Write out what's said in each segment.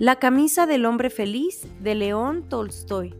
La camisa del hombre feliz de León Tolstoy.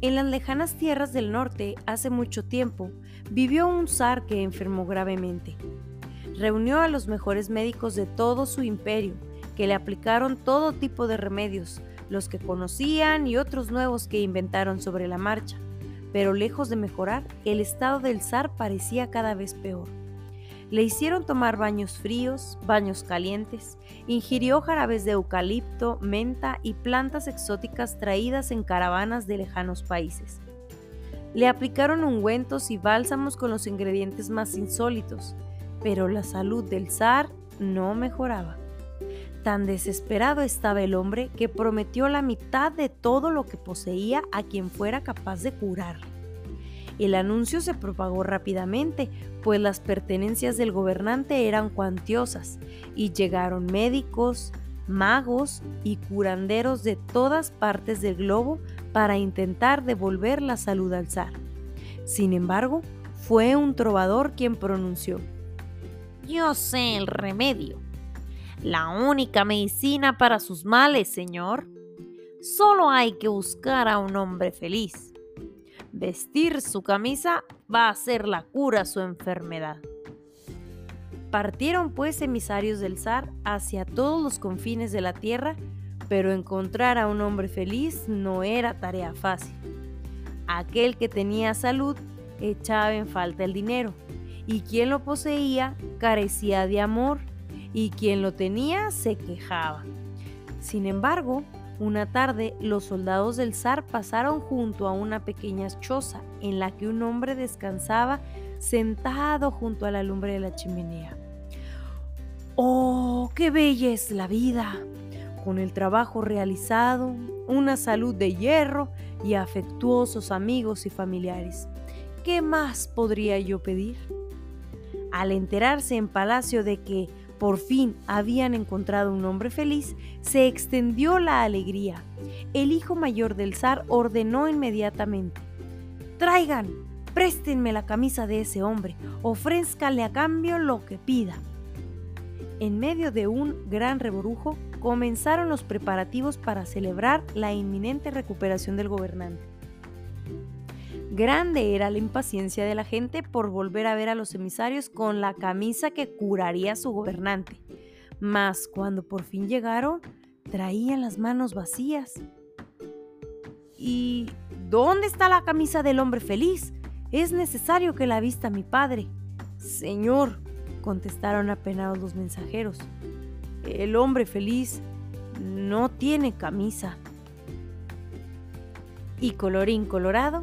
En las lejanas tierras del norte, hace mucho tiempo, vivió un zar que enfermó gravemente. Reunió a los mejores médicos de todo su imperio, que le aplicaron todo tipo de remedios, los que conocían y otros nuevos que inventaron sobre la marcha. Pero lejos de mejorar, el estado del zar parecía cada vez peor. Le hicieron tomar baños fríos, baños calientes, ingirió jarabes de eucalipto, menta y plantas exóticas traídas en caravanas de lejanos países. Le aplicaron ungüentos y bálsamos con los ingredientes más insólitos, pero la salud del zar no mejoraba. Tan desesperado estaba el hombre que prometió la mitad de todo lo que poseía a quien fuera capaz de curarle. El anuncio se propagó rápidamente, pues las pertenencias del gobernante eran cuantiosas y llegaron médicos, magos y curanderos de todas partes del globo para intentar devolver la salud al zar. Sin embargo, fue un trovador quien pronunció, Yo sé el remedio, la única medicina para sus males, señor. Solo hay que buscar a un hombre feliz Vestir su camisa va a ser la cura a su enfermedad. Partieron pues emisarios del zar hacia todos los confines de la tierra, pero encontrar a un hombre feliz no era tarea fácil. Aquel que tenía salud echaba en falta el dinero, y quien lo poseía carecía de amor, y quien lo tenía se quejaba. Sin embargo, una tarde, los soldados del zar pasaron junto a una pequeña choza en la que un hombre descansaba sentado junto a la lumbre de la chimenea. ¡Oh, qué bella es la vida! Con el trabajo realizado, una salud de hierro y afectuosos amigos y familiares. ¿Qué más podría yo pedir? Al enterarse en palacio de que por fin habían encontrado un hombre feliz, se extendió la alegría. El hijo mayor del zar ordenó inmediatamente, traigan, préstenme la camisa de ese hombre, ofrézcanle a cambio lo que pida. En medio de un gran reborujo, comenzaron los preparativos para celebrar la inminente recuperación del gobernante. Grande era la impaciencia de la gente por volver a ver a los emisarios con la camisa que curaría su gobernante. Mas cuando por fin llegaron, traían las manos vacías. ¿Y dónde está la camisa del hombre feliz? Es necesario que la vista mi padre. Señor, contestaron apenados los mensajeros, el hombre feliz no tiene camisa. Y colorín colorado,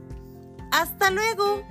¡Hasta luego!